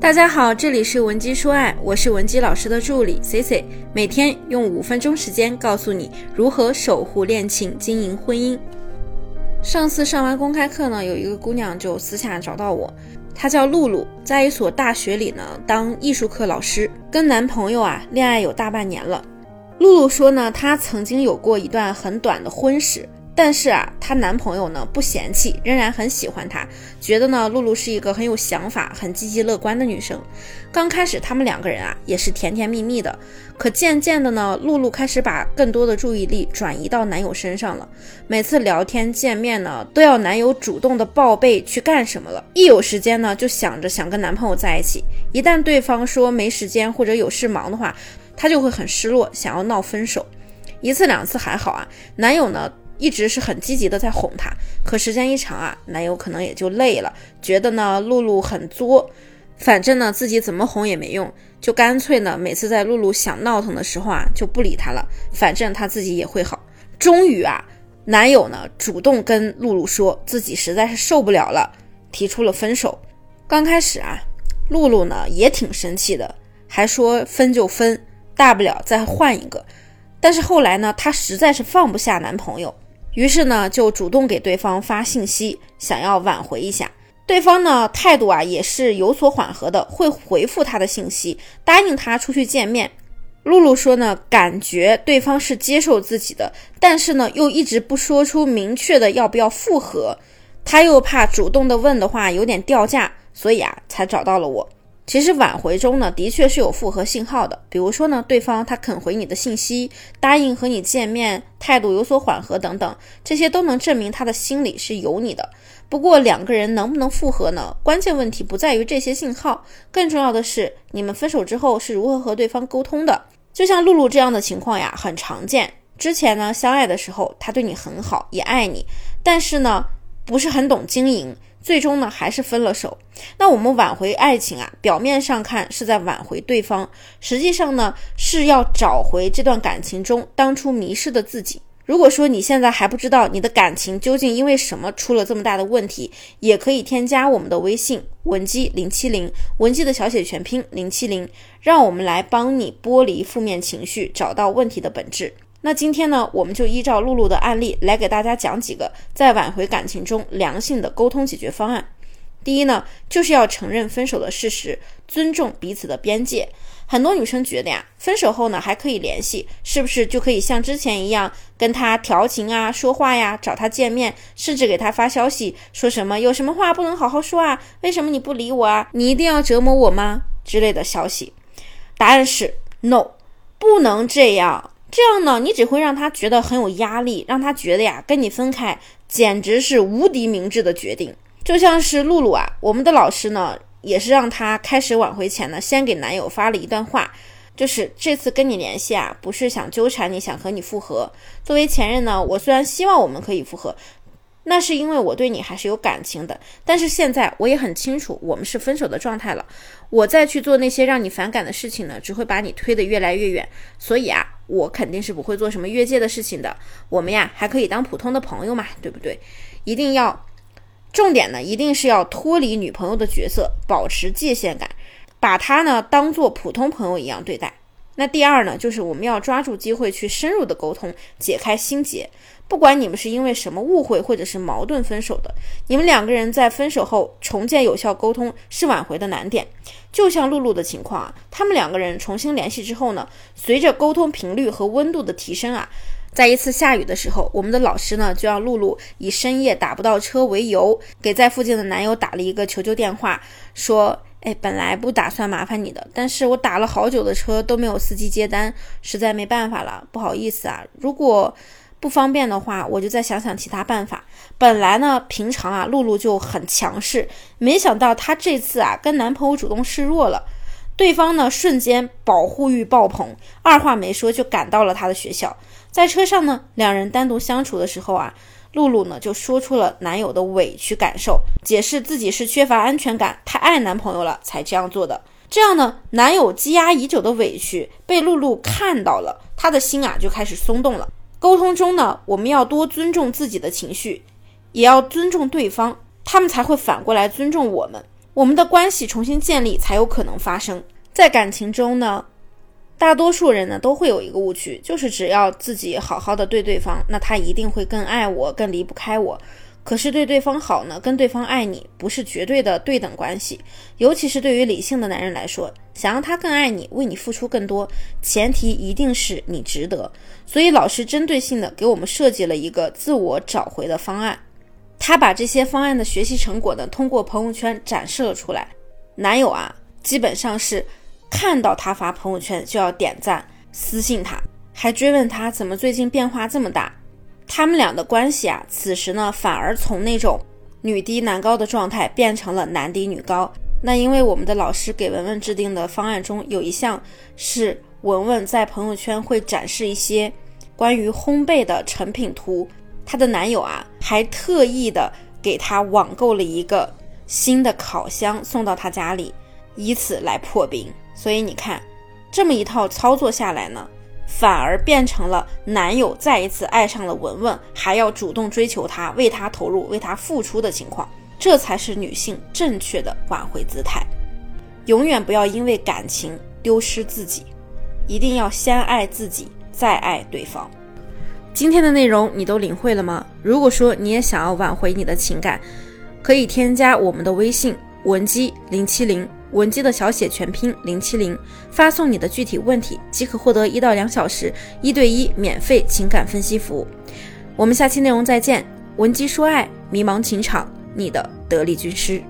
大家好，这里是文姬说爱，我是文姬老师的助理 C C，每天用五分钟时间告诉你如何守护恋情、经营婚姻。上次上完公开课呢，有一个姑娘就私下找到我，她叫露露，在一所大学里呢当艺术课老师，跟男朋友啊恋爱有大半年了。露露说呢，她曾经有过一段很短的婚史。但是啊，她男朋友呢不嫌弃，仍然很喜欢她，觉得呢露露是一个很有想法、很积极乐观的女生。刚开始他们两个人啊也是甜甜蜜蜜的，可渐渐的呢，露露开始把更多的注意力转移到男友身上了。每次聊天见面呢，都要男友主动的报备去干什么了。一有时间呢，就想着想跟男朋友在一起。一旦对方说没时间或者有事忙的话，她就会很失落，想要闹分手。一次两次还好啊，男友呢。一直是很积极的在哄她，可时间一长啊，男友可能也就累了，觉得呢露露很作，反正呢自己怎么哄也没用，就干脆呢每次在露露想闹腾的时候啊就不理她了，反正她自己也会好。终于啊，男友呢主动跟露露说自己实在是受不了了，提出了分手。刚开始啊，露露呢也挺生气的，还说分就分，大不了再换一个。但是后来呢，她实在是放不下男朋友。于是呢，就主动给对方发信息，想要挽回一下。对方呢，态度啊也是有所缓和的，会回复他的信息，答应他出去见面。露露说呢，感觉对方是接受自己的，但是呢，又一直不说出明确的要不要复合。他又怕主动的问的话有点掉价，所以啊，才找到了我。其实挽回中呢，的确是有复合信号的，比如说呢，对方他肯回你的信息，答应和你见面，态度有所缓和等等，这些都能证明他的心里是有你的。不过两个人能不能复合呢？关键问题不在于这些信号，更重要的是你们分手之后是如何和对方沟通的。就像露露这样的情况呀，很常见。之前呢，相爱的时候他对你很好，也爱你，但是呢，不是很懂经营。最终呢，还是分了手。那我们挽回爱情啊，表面上看是在挽回对方，实际上呢，是要找回这段感情中当初迷失的自己。如果说你现在还不知道你的感情究竟因为什么出了这么大的问题，也可以添加我们的微信文姬零七零，文姬的小写全拼零七零，让我们来帮你剥离负面情绪，找到问题的本质。那今天呢，我们就依照露露的案例来给大家讲几个在挽回感情中良性的沟通解决方案。第一呢，就是要承认分手的事实，尊重彼此的边界。很多女生觉得呀，分手后呢还可以联系，是不是就可以像之前一样跟他调情啊、说话呀、找他见面，甚至给他发消息，说什么有什么话不能好好说啊？为什么你不理我啊？你一定要折磨我吗？之类的消息？答案是 no，不能这样。这样呢，你只会让他觉得很有压力，让他觉得呀，跟你分开简直是无敌明智的决定。就像是露露啊，我们的老师呢，也是让她开始挽回前呢，先给男友发了一段话，就是这次跟你联系啊，不是想纠缠你，想和你复合。作为前任呢，我虽然希望我们可以复合。那是因为我对你还是有感情的，但是现在我也很清楚，我们是分手的状态了。我再去做那些让你反感的事情呢，只会把你推得越来越远。所以啊，我肯定是不会做什么越界的事情的。我们呀，还可以当普通的朋友嘛，对不对？一定要，重点呢，一定是要脱离女朋友的角色，保持界限感，把她呢当做普通朋友一样对待。那第二呢，就是我们要抓住机会去深入的沟通，解开心结。不管你们是因为什么误会或者是矛盾分手的，你们两个人在分手后重建有效沟通是挽回的难点。就像露露的情况啊，他们两个人重新联系之后呢，随着沟通频率和温度的提升啊，在一次下雨的时候，我们的老师呢就让露露以深夜打不到车为由，给在附近的男友打了一个求救电话，说：“哎，本来不打算麻烦你的，但是我打了好久的车都没有司机接单，实在没办法了，不好意思啊，如果。”不方便的话，我就再想想其他办法。本来呢，平常啊，露露就很强势，没想到她这次啊，跟男朋友主动示弱了。对方呢，瞬间保护欲爆棚，二话没说就赶到了他的学校。在车上呢，两人单独相处的时候啊，露露呢就说出了男友的委屈感受，解释自己是缺乏安全感，太爱男朋友了才这样做的。这样呢，男友积压已久的委屈被露露看到了，他的心啊就开始松动了。沟通中呢，我们要多尊重自己的情绪，也要尊重对方，他们才会反过来尊重我们。我们的关系重新建立才有可能发生。在感情中呢，大多数人呢都会有一个误区，就是只要自己好好的对对方，那他一定会更爱我，更离不开我。可是对对方好呢，跟对方爱你不是绝对的对等关系，尤其是对于理性的男人来说，想让他更爱你，为你付出更多，前提一定是你值得。所以老师针对性的给我们设计了一个自我找回的方案，他把这些方案的学习成果呢，通过朋友圈展示了出来。男友啊，基本上是看到他发朋友圈就要点赞、私信他，还追问他怎么最近变化这么大。他们俩的关系啊，此时呢反而从那种女低男高的状态变成了男低女高。那因为我们的老师给文文制定的方案中有一项是文文在朋友圈会展示一些关于烘焙的成品图，她的男友啊还特意的给她网购了一个新的烤箱送到她家里，以此来破冰。所以你看，这么一套操作下来呢。反而变成了男友再一次爱上了文文，还要主动追求她，为她投入，为她付出的情况，这才是女性正确的挽回姿态。永远不要因为感情丢失自己，一定要先爱自己，再爱对方。今天的内容你都领会了吗？如果说你也想要挽回你的情感，可以添加我们的微信文姬零七零。文姬的小写全拼零七零，发送你的具体问题，即可获得一到两小时一对一免费情感分析服务。我们下期内容再见。文姬说爱，迷茫情场，你的得力军师。